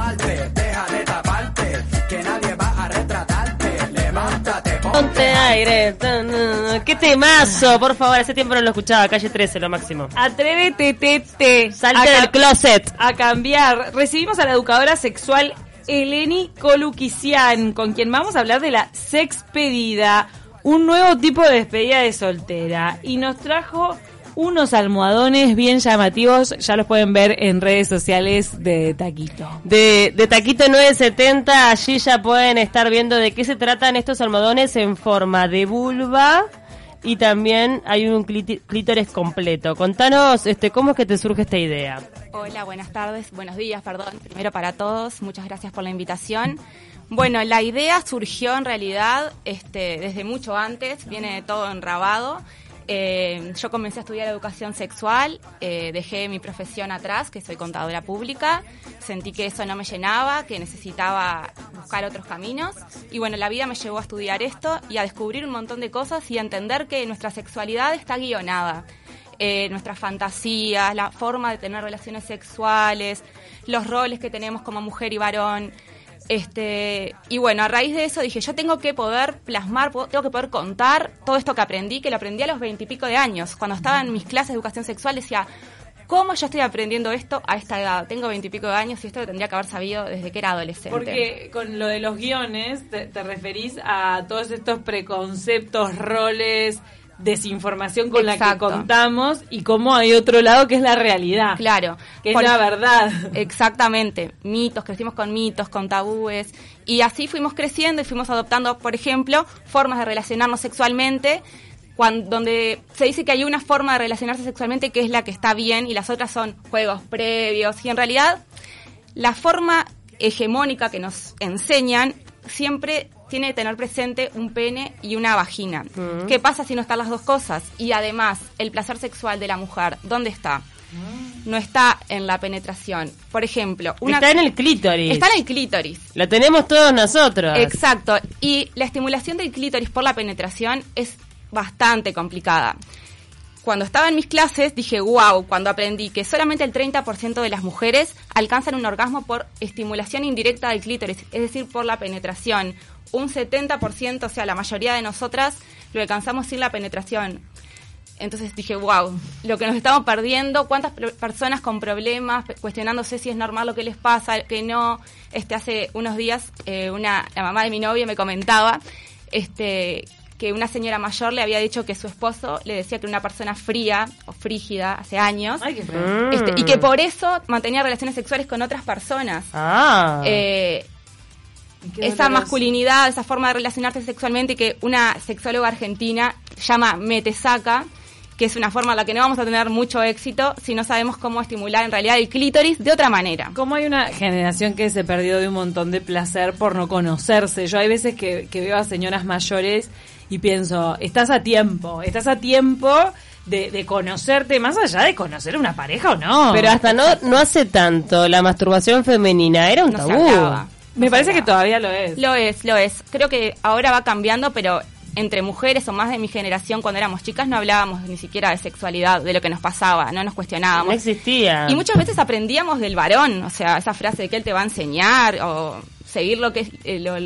esmalte, taparte, que nadie va a retratarte. Levántate, ponte, ponte aire. ¡Qué temazo! Por favor, hace tiempo no lo escuchaba. Calle 13, lo máximo. Atrévete, tete. Salte del closet. A cambiar. Recibimos a la educadora sexual Eleni Coluquisian, con quien vamos a hablar de la sexpedida, un nuevo tipo de despedida de soltera. Y nos trajo unos almohadones bien llamativos, ya los pueden ver en redes sociales de Taquito. De, de Taquito 970, allí ya pueden estar viendo de qué se tratan estos almohadones en forma de vulva y también hay un clítoris completo. Contanos, este, ¿cómo es que te surge esta idea? Hola, buenas tardes, buenos días, perdón, primero para todos, muchas gracias por la invitación. Bueno, la idea surgió en realidad este, desde mucho antes, viene todo enrabado. Eh, yo comencé a estudiar educación sexual, eh, dejé mi profesión atrás, que soy contadora pública, sentí que eso no me llenaba, que necesitaba buscar otros caminos y bueno, la vida me llevó a estudiar esto y a descubrir un montón de cosas y a entender que nuestra sexualidad está guionada eh, nuestras fantasías, la forma de tener relaciones sexuales, los roles que tenemos como mujer y varón. Este, y bueno, a raíz de eso dije, yo tengo que poder plasmar, tengo que poder contar todo esto que aprendí, que lo aprendí a los veintipico de años. Cuando estaba en mis clases de educación sexual decía, ¿cómo yo estoy aprendiendo esto a esta edad? Tengo veintipico de años y esto lo tendría que haber sabido desde que era adolescente. Porque con lo de los guiones te, te referís a todos estos preconceptos, roles, desinformación con la que contamos y cómo hay otro lado que es la realidad. Claro. Que es la verdad. Exactamente, mitos, crecimos con mitos, con tabúes, y así fuimos creciendo y fuimos adoptando, por ejemplo, formas de relacionarnos sexualmente, cuan- donde se dice que hay una forma de relacionarse sexualmente que es la que está bien y las otras son juegos previos, y en realidad la forma hegemónica que nos enseñan siempre tiene que tener presente un pene y una vagina. ¿Qué pasa si no están las dos cosas? Y además, el placer sexual de la mujer, ¿dónde está? No está en la penetración. Por ejemplo, una Está en el clítoris. está en el clítoris. Lo tenemos todos nosotros. Exacto. Y la estimulación del clítoris por la penetración es bastante complicada. Cuando estaba en mis clases dije, wow, cuando aprendí que solamente el 30% de las mujeres alcanzan un orgasmo por estimulación indirecta del clítoris, es decir, por la penetración. Un 70%, o sea, la mayoría de nosotras lo alcanzamos sin la penetración. Entonces dije, wow, lo que nos estamos perdiendo, cuántas personas con problemas, cuestionándose si es normal lo que les pasa, que no. Este, hace unos días, eh, una, la mamá de mi novio me comentaba este, que una señora mayor le había dicho que su esposo le decía que era una persona fría o frígida hace años. Ay, qué feo. Mm. este, y que por eso mantenía relaciones sexuales con otras personas. Ah. Eh, esa masculinidad, esa forma de relacionarse sexualmente que una sexóloga argentina llama metesaca, que es una forma en la que no vamos a tener mucho éxito si no sabemos cómo estimular en realidad el clítoris de otra manera. Como hay una generación que se perdió de un montón de placer por no conocerse. Yo hay veces que, que veo a señoras mayores y pienso, estás a tiempo, estás a tiempo de, de conocerte, más allá de conocer una pareja o no. Pero hasta no, no hace tanto la masturbación femenina era un No se tabú. Me No se parece que todavía lo es. Lo es, lo es. Creo que ahora va cambiando, pero entre mujeres o más de mi generación, cuando éramos chicas, no hablábamos ni siquiera de sexualidad, de lo que nos pasaba, no nos No cuestionábamos. existía. Y muchas veces aprendíamos del varón, o sea, esa frase de que él te va a enseñar o seguir lo que es eh, lo-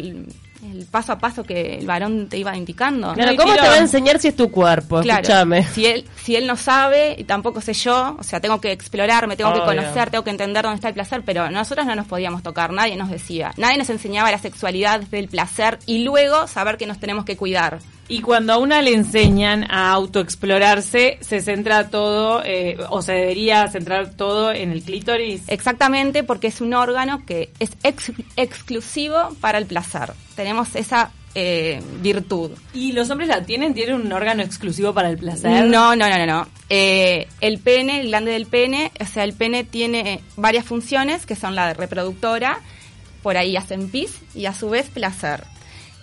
el, el paso a paso que el varón te iba indicando. Claro, ¿cómo tiro- te va a enseñar si es tu cuerpo? Claro, Escúchame. si él, si él no sabe y tampoco sé yo, o sea, tengo que explorar, me tengo que conocer, tengo que entender dónde está el placer, pero nosotros no nos podíamos tocar, nadie nos decía, nadie nos enseñaba la sexualidad del placer y luego saber que nos tenemos que cuidar. Y cuando a una le enseñan a autoexplorarse, se centra todo, eh, o se debería centrar todo en el clítoris. Exactamente, porque es un órgano que es ex- exclusivo para el placer. Tenemos esa eh, virtud. ¿Y los hombres la tienen? ¿Tienen un órgano exclusivo para el placer? No, no, no, no. no. Eh, el pene, el glande del pene, o sea, el pene tiene varias funciones que son la de reproductora, por ahí hacen pis y a su vez placer.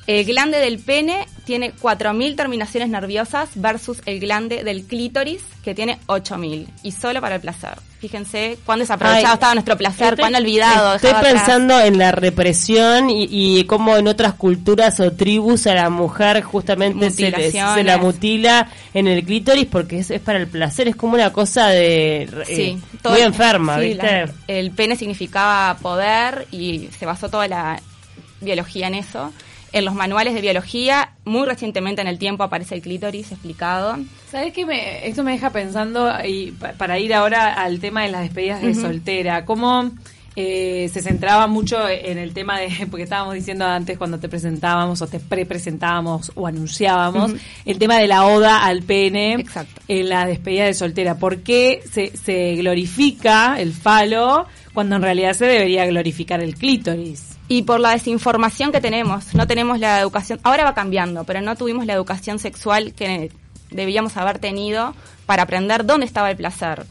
El glande del pene tiene 4.000 terminaciones nerviosas versus el glande del clítoris que tiene 8.000 y solo para el placer. Fíjense cuán desaprovechado Ay, estaba nuestro placer, Estoy- cuán olvidado. Estoy atrás. pensando en la represión y, y cómo en otras culturas o tribus a la mujer justamente se, le- se la mutila en el clítoris porque es, es para el placer, es como una cosa de eh, Sí, todo- muy enferma, sí, ¿viste? la- el pene significaba poder y se basó toda la biología en eso. En los manuales de biología, muy recientemente en el tiempo aparece el clítoris explicado. ¿Sabes qué? Me, esto me deja pensando, y pa- para ir ahora al tema de las despedidas de soltera, cómo eh, se centraba mucho en el tema de, porque estábamos diciendo antes cuando te presentábamos o te pre-presentábamos o anunciábamos, el tema de la oda al pene Exacto. en la despedida de soltera. ¿Por qué se, se glorifica el falo cuando en realidad se debería glorificar el clítoris? Y por la desinformación que tenemos, no tenemos la educación, ahora va cambiando, pero no tuvimos la educación sexual que debíamos haber tenido para aprender dónde estaba el placer.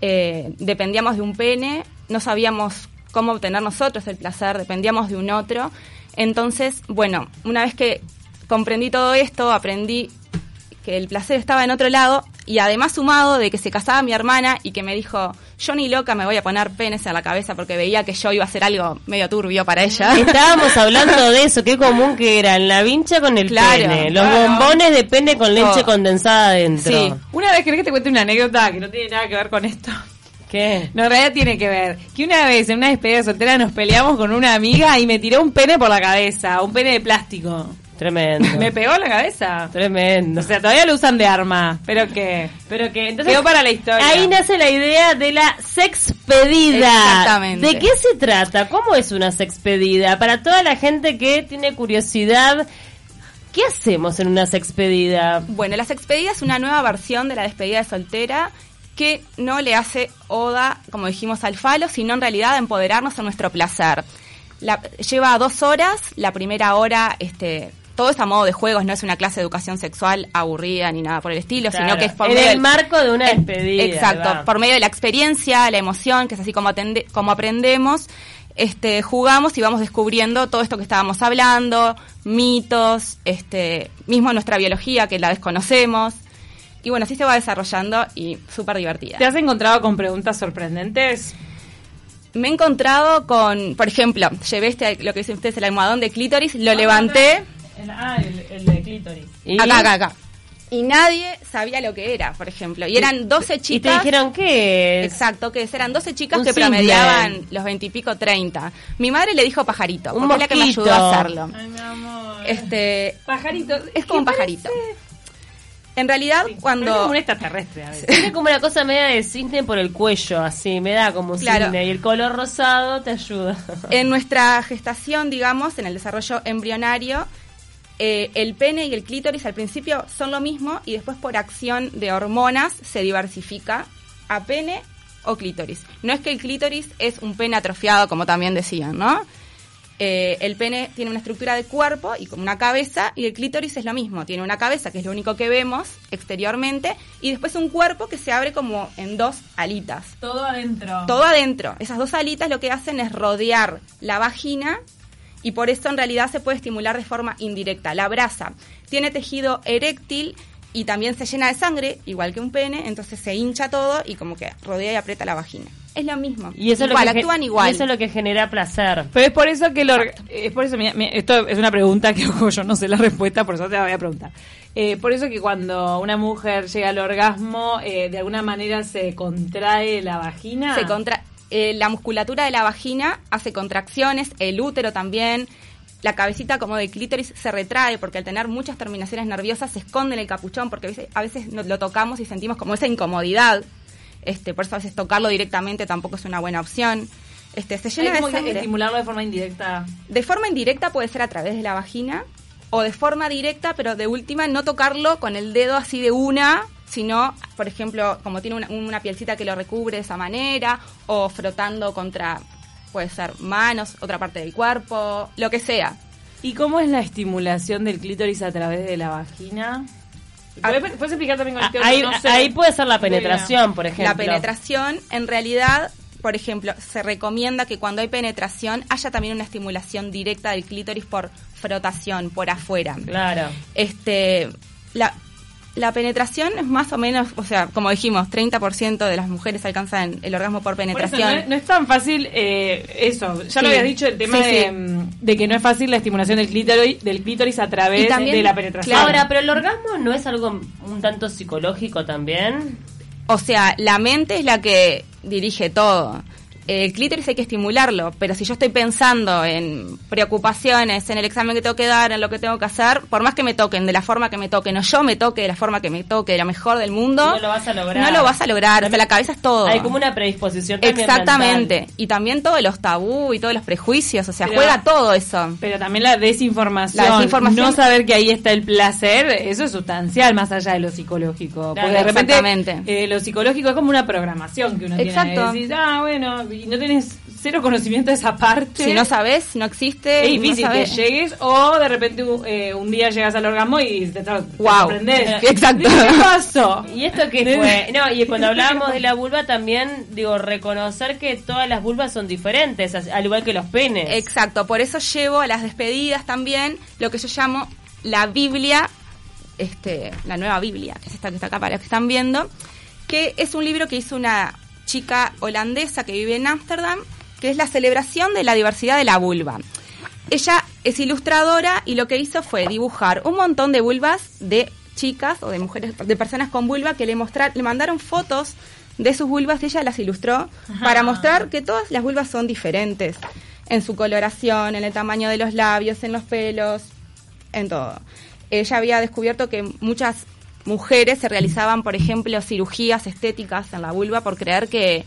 Eh, dependíamos de un pene, no sabíamos cómo obtener nosotros el placer, dependíamos de un otro. Entonces, bueno, una vez que comprendí todo esto, aprendí que el placer estaba en otro lado y además sumado de que se casaba mi hermana y que me dijo, yo ni loca me voy a poner penes en la cabeza porque veía que yo iba a hacer algo medio turbio para ella. Estábamos hablando de eso, qué común que eran la vincha con el Claro, pene, los claro. bombones de pene con leche condensada adentro. Sí. Una vez querés que te cuente una anécdota que no tiene nada que ver con esto. ¿Qué? No, en realidad tiene que ver. Que una vez en una despedida de soltera nos peleamos con una amiga y me tiró un pene por la cabeza, un pene de plástico. Tremendo. Me pegó la cabeza. Tremendo. O sea, todavía lo usan de arma, pero que Pero que entonces quedó para la historia. ahí nace la idea de la sexpedida. Exactamente. ¿De qué se trata? ¿Cómo es una sexpedida? Para toda la gente que tiene curiosidad, ¿qué hacemos en una sexpedida? Bueno, la sexpedida es una nueva versión de la despedida de soltera que no le hace oda, como dijimos, al falo, sino en realidad a empoderarnos en nuestro placer. La- lleva dos horas, la primera hora, este, todo es a modo de juegos, no es una clase de educación sexual aburrida ni nada por el estilo, Claro, sino que es por en medio el marco de una despedida. Exacto, va. por medio de la experiencia, la emoción, que es así como, atende- como aprendemos, este, jugamos y vamos descubriendo todo esto que estábamos hablando, mitos, este, mismo nuestra biología que la desconocemos. Y bueno, así se va desarrollando y súper divertida. ¿Te has encontrado con preguntas sorprendentes? Me he encontrado con, por ejemplo, llevé este, lo que dicen ustedes, el almohadón de clítoris, lo levanté, ah, el, el de clítoris. ¿Y? acá, acá, acá. Y nadie sabía lo que era, por ejemplo. Y eran 12 Y te chicas. dijeron qué es. Exacto, que eran 12 chicas Un que promediaban los 20 y pico 30. Mi madre le dijo pajarito, Un porque es la que me ayudó a hacerlo. Ay, mi amor. Este, pajarito. es como un ¿Qué pajarito. parece? En realidad, cuando como un extraterrestre a veces. Tiene como una cosa media de cisne por el cuello, así, me da como un Claro. cisne. Y el color rosado te ayuda. en nuestra gestación, digamos, en el desarrollo embrionario, eh, el pene y el clítoris al principio son lo mismo y después por acción de hormonas se diversifica a pene o clítoris. No es que el clítoris es un pene atrofiado, como también decían, ¿no? Eh, el pene tiene una estructura de cuerpo y como una cabeza y el clítoris es lo mismo, tiene una cabeza que es lo único que vemos exteriormente y después un cuerpo que se abre como en dos alitas Todo adentro. todo adentro. Esas dos alitas lo que hacen es rodear la vagina y por eso en realidad se puede estimular de forma indirecta. La brasa tiene tejido eréctil y también se llena de sangre, igual que un pene, entonces se hincha todo y como que rodea y aprieta la vagina. Es lo mismo. Y eso, igual, lo que, actúan igual. y eso es lo que genera placer. Pero es por eso que el orga- es por eso, mira, mira, esto es una pregunta que ojo, yo no sé la respuesta, por eso te la voy a preguntar. Eh, por eso que cuando una mujer llega al orgasmo, eh, de alguna manera se contrae la vagina. Se contra eh, la musculatura de la vagina hace contracciones, el útero también. La cabecita como de clítoris se retrae porque al tener muchas terminaciones nerviosas se esconde en el capuchón porque a veces, a veces lo tocamos y sentimos como esa incomodidad. Este, por eso a veces tocarlo directamente tampoco es una buena opción. Este, se llena de sangre. estimularlo de forma indirecta. De forma indirecta puede ser a través de la vagina o de forma directa, pero de última no tocarlo con el dedo así de una, sino, por ejemplo, como tiene una, una pielcita que lo recubre de esa manera, o frotando contra, puede ser manos, otra parte del cuerpo, lo que sea. ¿Y cómo es la estimulación del clítoris a través de la vagina? Ah, ¿Puedes puedes explicar también con el Ah, ahí, No sé. ahí puede ser la penetración, por ejemplo. La penetración, en realidad, por ejemplo, se recomienda que cuando hay penetración haya también una estimulación directa del clítoris por frotación, por afuera. Claro. Este, la, la penetración es más o menos, o sea, como dijimos, 30% de las mujeres alcanzan el orgasmo por Por eso, penetración. no, es, no es tan fácil eh, eso. Ya lo habías dicho, el tema Sí, de, sí. de que no es fácil la estimulación del clítoris, del clítoris a través también, de la penetración. claro. Ahora, pero el orgasmo no es algo un tanto psicológico también. O sea, la mente es la que dirige todo. El clítoris hay que estimularlo, pero si yo estoy pensando en preocupaciones, en el examen que tengo que dar, en lo que tengo que hacer, por más que me toquen de la forma que me toquen, o yo me toque de la forma que me toque, de la mejor del mundo, no lo vas a lograr. No lo vas a lograr, o sea, la cabeza es todo. Hay como una predisposición también Exactamente, mental. y también todos los tabú y todos los prejuicios, o sea, Pero- juega todo eso. Pero también la desinformación, La desinformación- no saber que ahí está el placer, eso es sustancial más allá de lo psicológico. Claro, Porque de repente eh, lo psicológico es como una programación que uno Exacto. tiene. Decís, ah, bueno, y no tenés cero conocimiento de esa parte. Si no sabes, no existe. es no difícil que sabes. llegues o de repente un- eh, un día llegas al orgasmo y te, te Wow. Exacto. ¿Qué pasó? ¿Y esto qué fue? No, y cuando hablábamos de la vulva también, digo, reconocer que todas las vulvas son diferentes, al igual que los penes. Exacto, por eso llevo a las despedidas también lo que yo llamo la Biblia, este, la nueva Biblia, que es esta que está acá para los que están viendo, que es un libro que hizo una chica holandesa que vive en Ámsterdam, que es la celebración de la diversidad de la vulva. Ella es ilustradora y lo que hizo fue dibujar un montón de vulvas de chicas o de mujeres, de personas con vulva que le mostrar, le mandaron fotos de sus vulvas y ella las ilustró para mostrar que todas las vulvas son diferentes en su coloración, en el tamaño de los labios, en los pelos, en todo. Ella había descubierto que muchas mujeres se realizaban, por ejemplo, cirugías estéticas en la vulva por creer que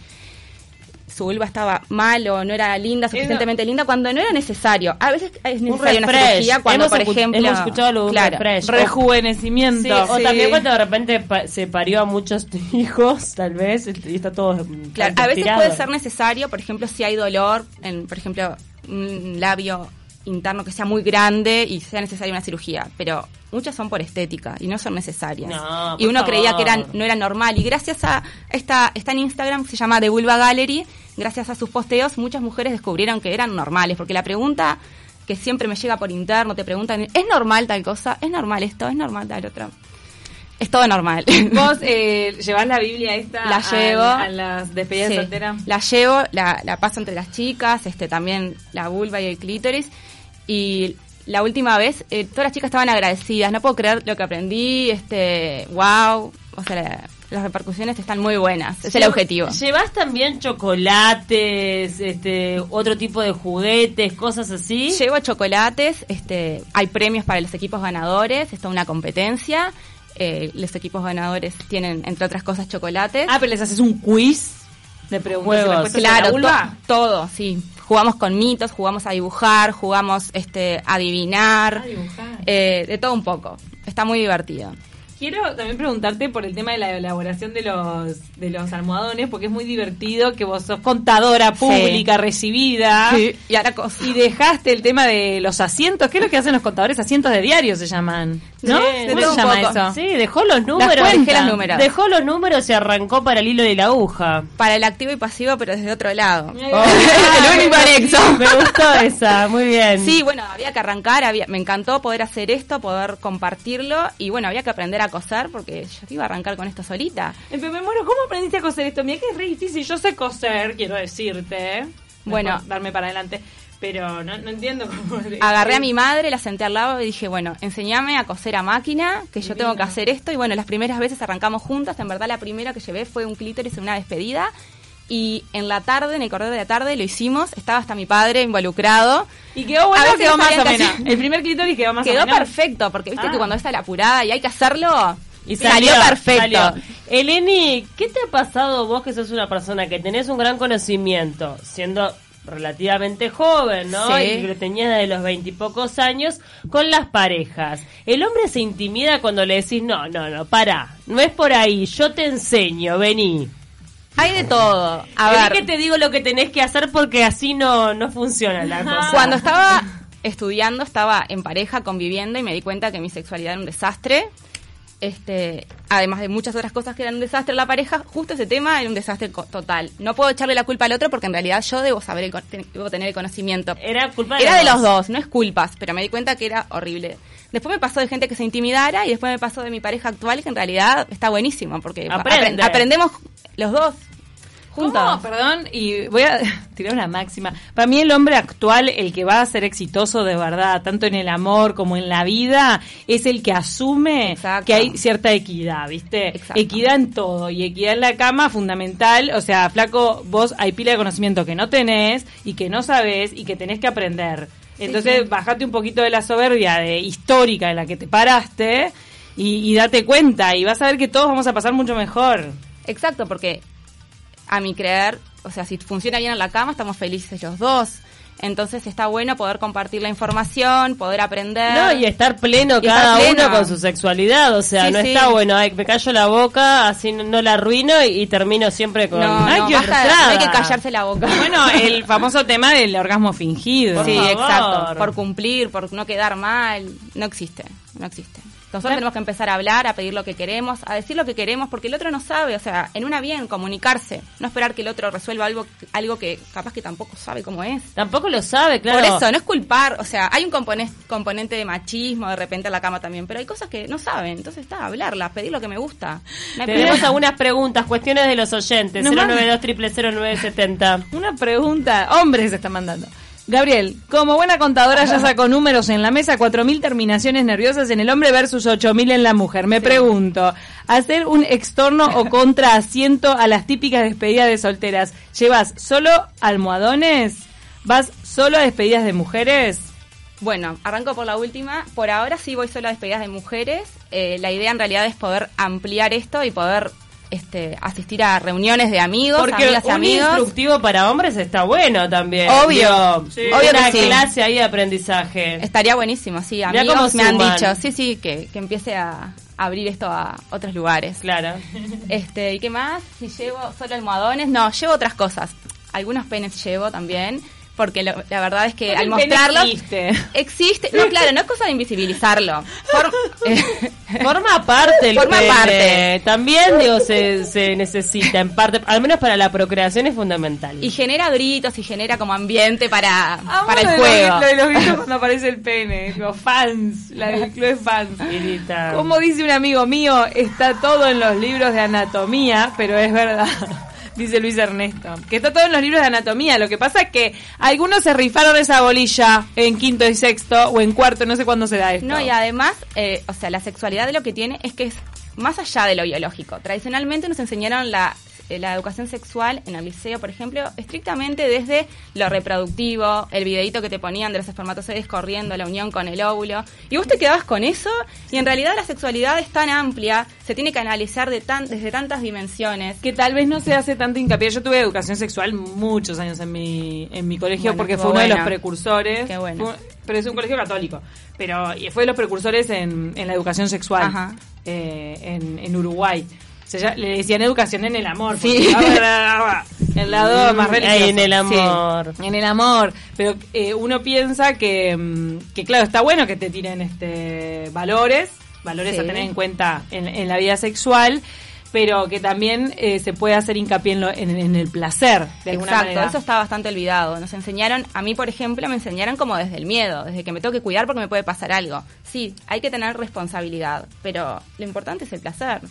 su vulva estaba mal o no era linda, suficientemente linda, cuando no era necesario. A veces es Un necesaria una cirugía cuando, Hemos por ejemplo... hemos escuchado lo de un claro, refresh. Rejuvenecimiento. Sí, o Sí. también cuando de repente pa- se parió a muchos hijos, tal vez, y está todo Claro, a veces puede ser necesario, por ejemplo, si hay dolor, en, por ejemplo, un labio interno que sea muy grande y sea necesaria una cirugía, pero muchas son por estética y no son necesarias. No, y uno creía que eran, no era normal y gracias a esta está en Instagram se llama The Vulva Gallery, gracias a sus posteos muchas mujeres descubrieron que eran normales, porque la pregunta que siempre me llega por interno, te preguntan, ¿es normal tal cosa? ¿Es normal esto? ¿Es normal tal otro? Es todo normal. Vos eh, llevás la Biblia esta La a- llevo. a, las despedidas Sí, solteras. La llevo, la, la paso entre las chicas, este también la vulva y el clítoris. Y la última vez, eh, todas las chicas estaban agradecidas. No puedo creer lo que aprendí, este, wow. O sea, la- las repercusiones están muy buenas. Es el objetivo. ¿Llevas también chocolates, este, otro tipo de juguetes, cosas así? Llevo chocolates, este, hay premios para los equipos ganadores, es toda una competencia. Eh, los equipos ganadores tienen, entre otras cosas, chocolates. Ah, pero les haces un quiz de preguntas y Juegos. respuestas de la Claro, vulva. to- todo, sí. Jugamos con mitos, jugamos a dibujar, jugamos este, a adivinar, A dibujar. eh, de todo un poco. Está muy divertido. Quiero también preguntarte por el tema de la elaboración de los de los almohadones, porque es muy divertido que vos sos contadora pública recibida Y ahora cos- y dejaste el tema de los asientos. ¿Qué es lo que hacen los contadores? Asientos de diario se llaman, ¿no? Sí, ¿Cómo se llama eso? Sí, dejó los números. Dejé los números. Dejó los números y arrancó para el hilo de la aguja. para el activo y pasivo, pero desde otro lado. Oh. el único anexo. Me gustó esa, muy bien. Sí, bueno, había que arrancar, había, me encantó poder hacer esto, poder compartirlo y bueno, había que aprender a coser porque yo iba a arrancar con esto solita. Eh, pero me muero, ¿cómo aprendiste a coser esto? Mira que es re difícil. Yo sé coser, quiero decirte. Bueno. Darme para adelante. Pero no, no entiendo cómo. Agarré a mi madre, la senté al lado y dije, bueno, enséñame a coser a máquina, que yo tengo que hacer esto. Y bueno, las primeras veces arrancamos juntas. En verdad, la primera que llevé fue un clítoris en una despedida. Y en la tarde, en el corredor de la tarde, lo hicimos. Estaba hasta mi padre involucrado. Y quedó bueno, quedó más o menos. El primer clítoris quedó más o Quedó menos. perfecto, porque viste Ah. que cuando está la apurada y hay que hacerlo, Y salió, perfecto. salió. Eleni, ¿qué te ha pasado vos que sos una persona que tenés un gran conocimiento, siendo relativamente joven, ¿no? Sí. Y que lo tenías de los veintipocos años, con las parejas. El hombre se intimida cuando le decís, no, no, no, para, no es por ahí, yo te enseño, vení. Hay de todo. A ver, que te digo lo que tenés que hacer porque así no, no funciona la cosa. Cuando estaba estudiando, estaba en pareja, conviviendo y me di cuenta que mi sexualidad era un desastre. Este, además de muchas otras cosas que eran un desastre en la pareja, justo ese tema era un desastre co- total. No puedo echarle la culpa al otro porque en realidad yo debo saber, el debo tener el conocimiento. Era culpa de Era los de los dos. dos, no es culpas, pero me di cuenta que era horrible. Después me pasó de gente que se intimidara y después me pasó de mi pareja actual que en realidad está buenísimo porque Aprende. apren- aprendemos los dos juntos. ¿Cómo? Perdón, y voy a tirar una máxima. Para mí el hombre actual, el que va a ser exitoso de verdad, tanto en el amor como en la vida, es el que asume Exacto. que hay cierta equidad, ¿viste? Exacto. Equidad en todo y equidad en la cama fundamental. O sea, flaco, vos hay pila de conocimiento que no tenés y que no sabés y que tenés que aprender. Entonces, sí. bajate un poquito de la soberbia de histórica en la que te paraste y, y date cuenta y vas a ver que todos vamos a pasar mucho mejor. Exacto, porque a mi creer, o sea, si funciona bien en la cama, estamos felices los dos. Entonces está bueno poder compartir la información, poder aprender. No, y estar pleno Y estar cada pleno. uno con su sexualidad, o sea, Sí, no sí. está bueno, ay, me callo la boca, así no, no la arruino y, y termino siempre con... no, ay, no, qué basta, no hay que callarse la boca. Bueno, el famoso tema del orgasmo fingido. Por sí, favor. exacto. Por cumplir, por no quedar mal. No existe, no existe. Nosotros tenemos que empezar a hablar, a pedir lo que queremos, a decir lo que queremos, porque el otro no sabe. O sea, en una bien, comunicarse. No esperar que el otro resuelva algo, algo que capaz que tampoco sabe cómo es. Tampoco lo sabe, claro. Por eso, no es culpar, o sea, hay un componente, componente de machismo de repente en la cama también, pero hay cosas que no saben, entonces está, hablarlas, pedir lo que me gusta. No Tenemos algunas preguntas, cuestiones de los oyentes. Nos manda- 092 0970 Una pregunta, hombres se está mandando. Gabriel, como buena contadora ya sacó números en la mesa, 4.000 terminaciones nerviosas en el hombre versus 8.000 en la mujer. Me pregunto, hacer un extorno o contraasiento a las típicas despedidas de solteras, ¿llevas solo almohadones? ¿Vas solo a despedidas de mujeres? Bueno, arranco por la última. Por ahora sí voy solo a despedidas de mujeres. Eh, la idea en realidad es poder ampliar esto y poder este, asistir a reuniones de amigos, Porque amigas y un amigos. instructivo para hombres está bueno también. Obvio. Digo, Sí. Obvio una que sí. clase ahí de aprendizaje. Estaría buenísimo, sí. Mirá Amigos cómo me han dicho, sí, sí, que, que empiece a abrir esto a otros lugares. Claro. Este, ¿y qué más? Si llevo solo almohadones, no, llevo otras cosas. Algunos penes llevo también, porque lo- la verdad es que al mostrarlos existe. existe, no, claro, no es cosa de invisibilizarlo. For- eh, Forma parte el Forma pene. parte. También, digo, se, se necesita en parte, al menos para la procreación es fundamental. y genera gritos y genera como ambiente para, para el juego. Lo de los gritos cuando aparece el pene, los fans, la del club de fans. Grita. Como dice un amigo mío, está todo en los libros de anatomía, pero es verdad. Dice Luis Ernesto, que está todo en los libros de anatomía. Lo que pasa es que algunos se rifaron esa bolilla en quinto y sexto o en cuarto, no sé cuándo se da esto. No, y además, eh, o sea, la sexualidad de lo que tiene es que es más allá de lo biológico. Tradicionalmente nos enseñaron la, la educación sexual en el liceo, por ejemplo, estrictamente desde lo reproductivo, el videito que te ponían de los espermatozoides corriendo, la unión con el óvulo. Y vos te quedabas con eso, y en realidad la sexualidad es tan amplia, se tiene que analizar de tan, desde tantas dimensiones. que tal vez no se hace tanto hincapié. Yo tuve educación sexual muchos años en mi, en mi colegio Bueno, porque fue uno de los precursores. Qué bueno. Fue- pero es un colegio católico. Pero y fue de los precursores en, en la educación sexual eh, en, en Uruguay. Se lla- le decían educación en el amor. Sí. el lado más Ahí religioso. en el Sí, amor. en el amor. Pero eh, uno piensa que, mm, que, claro, está bueno que te tiren este valores, valores Sí. a tener en cuenta en, en la vida sexual, pero que también eh, se puede hacer hincapié en, lo- en- en el placer, de alguna Exacto, manera. eso está bastante olvidado. Nos enseñaron, a mí por ejemplo, me enseñaron como desde el miedo, desde que me tengo que cuidar porque me puede pasar algo. Sí, hay que tener responsabilidad, pero lo importante es el placer.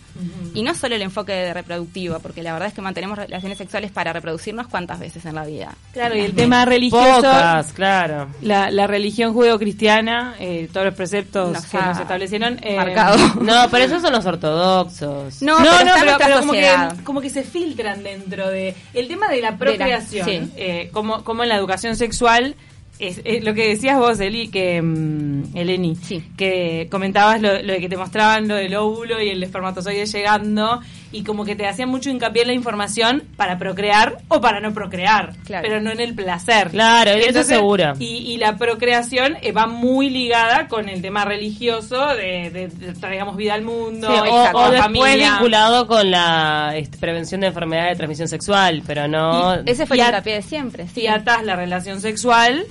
Y no solo el enfoque de reproductivo, porque la verdad es que mantenemos relaciones sexuales para reproducirnos cuántas veces en la vida. Claro, y el tema religioso, Pocas, claro. la, la religión judeo-cristiana, eh, todos los preceptos Nos que ha nos establecieron. eh, marcado. No, pero esos son los ortodoxos. No, pero está en nuestra como que, como que se filtran dentro de el tema de la procreación, sí. eh, como, como en la educación sexual, es, es lo que decías vos, Eli, que mm, Eleni, Sí. que comentabas lo, lo de que te mostraban lo del óvulo y el espermatozoide llegando y como que te hacían mucho hincapié en la información para procrear o para no procrear, Claro. pero no en el placer. Claro, eso seguro. Y, y la procreación eh, va muy ligada con el tema religioso de, de- de traigamos vida al mundo, Sí, o, exacto, o después familia. vinculado con la este, prevención de enfermedades de transmisión sexual, pero no... Ese fue Y el hincapié de siempre. sí. y atas la relación sexual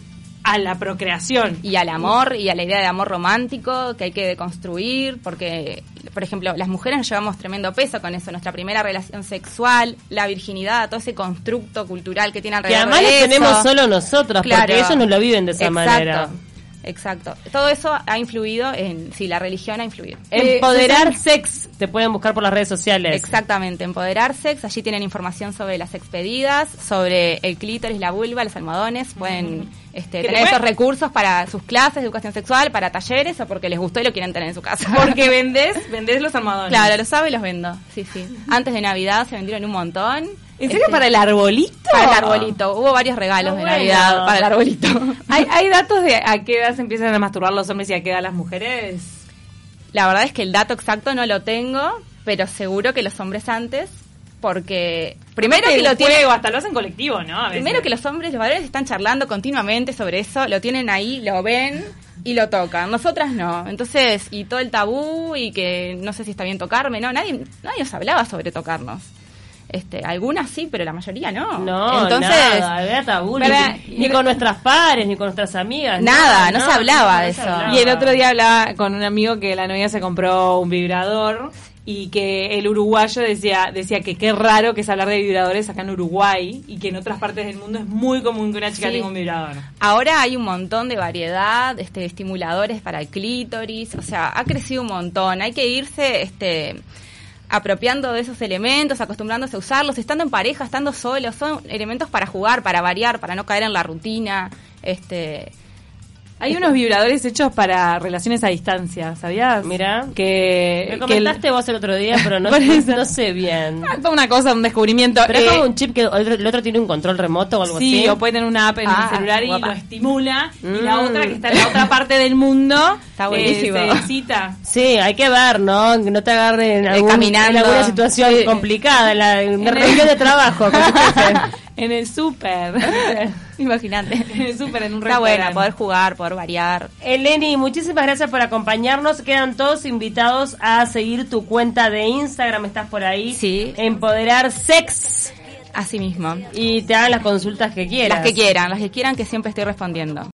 a la procreación. y al amor y a la idea de amor romántico que hay que deconstruir porque por ejemplo las mujeres nos llevamos tremendo peso con eso nuestra primera relación sexual la virginidad todo ese constructo cultural que tiene que alrededor además de lo eso. tenemos solo nosotros, Claro. porque ellos no lo viven de esa Exacto. manera. Exacto. Todo eso ha influido en, sí, la religión ha influido. Empoderar Sex, te pueden buscar por las redes sociales. Exactamente, Empoderar Sex, allí tienen información sobre las expedidas, sobre el clítoris, la vulva, los almohadones, pueden este, ¿Que tener esos recursos para sus clases de educación sexual, para talleres o porque les gustó y lo quieren tener en su casa. Porque vendés, vendés los almohadones. Claro, lo sabe y los vendo. Sí, sí. Antes de Navidad se vendieron un montón. ¿En serio Este, para el arbolito? Para el arbolito. Hubo varios regalos Ah, de bueno. Navidad para el arbolito. ¿Hay, ¿Hay datos de a qué edad se empiezan a masturbar los hombres y a qué edad las mujeres? La verdad es que el dato exacto no lo tengo, pero seguro que los hombres antes, porque primero que lo tienen, hasta lo hacen colectivo, ¿no? A veces. primero que los hombres, los varones están charlando continuamente sobre eso, lo tienen ahí, lo ven y lo tocan. Nosotras no. Entonces, y todo el tabú y que no sé si está bien tocarme, no, nadie, nadie nos hablaba sobre tocarnos. Este, algunas sí, pero la mayoría no. No, Entonces, nada, había tabú, ni- Para- ni, con nuestras pares, ni con nuestras amigas. Nada, no se hablaba de se eso. hablaba. Y el otro día hablaba con un amigo que la novia se compró un vibrador y que el uruguayo decía decía que qué raro que es hablar de vibradores acá en Uruguay y que en otras partes del mundo es muy común que una chica Sí. tenga un vibrador. Ahora hay un montón de variedad, este, de estimuladores para el clítoris, o sea, ha crecido un montón. Hay que irse, este, apropiando de esos elementos, acostumbrándose a usarlos, estando en pareja, estando solos, son elementos para jugar, para variar, para no caer en la rutina, este, Hay unos vibradores hechos para relaciones a distancia, ¿sabías? Mira. que, Me que comentaste vos el otro día, pero no, no sé bien. Ah, una cosa, un descubrimiento. Pero es Eh, como un chip que el otro, el otro tiene un control remoto o algo Sí, así. o puede tener una app en Ah, el celular y guapa. lo estimula. Y la Mm. otra que está en la otra parte del mundo Está eh, buenísimo. se excita. Sí, hay que ver, ¿no? Que no te agarren en, algún- caminando. en alguna situación Sí. complicada, en, la, en una reunión de trabajo. en el súper. imagínate. en el súper, en un Está buena, poder jugar, poder variar. Eleni, muchísimas gracias por acompañarnos. Quedan todos invitados a seguir tu cuenta de Instagram. Estás por ahí. Sí. Empoderar Sex. Así mismo. Y te hagan las consultas que quieras. Las que quieran, las que quieran que siempre estoy respondiendo.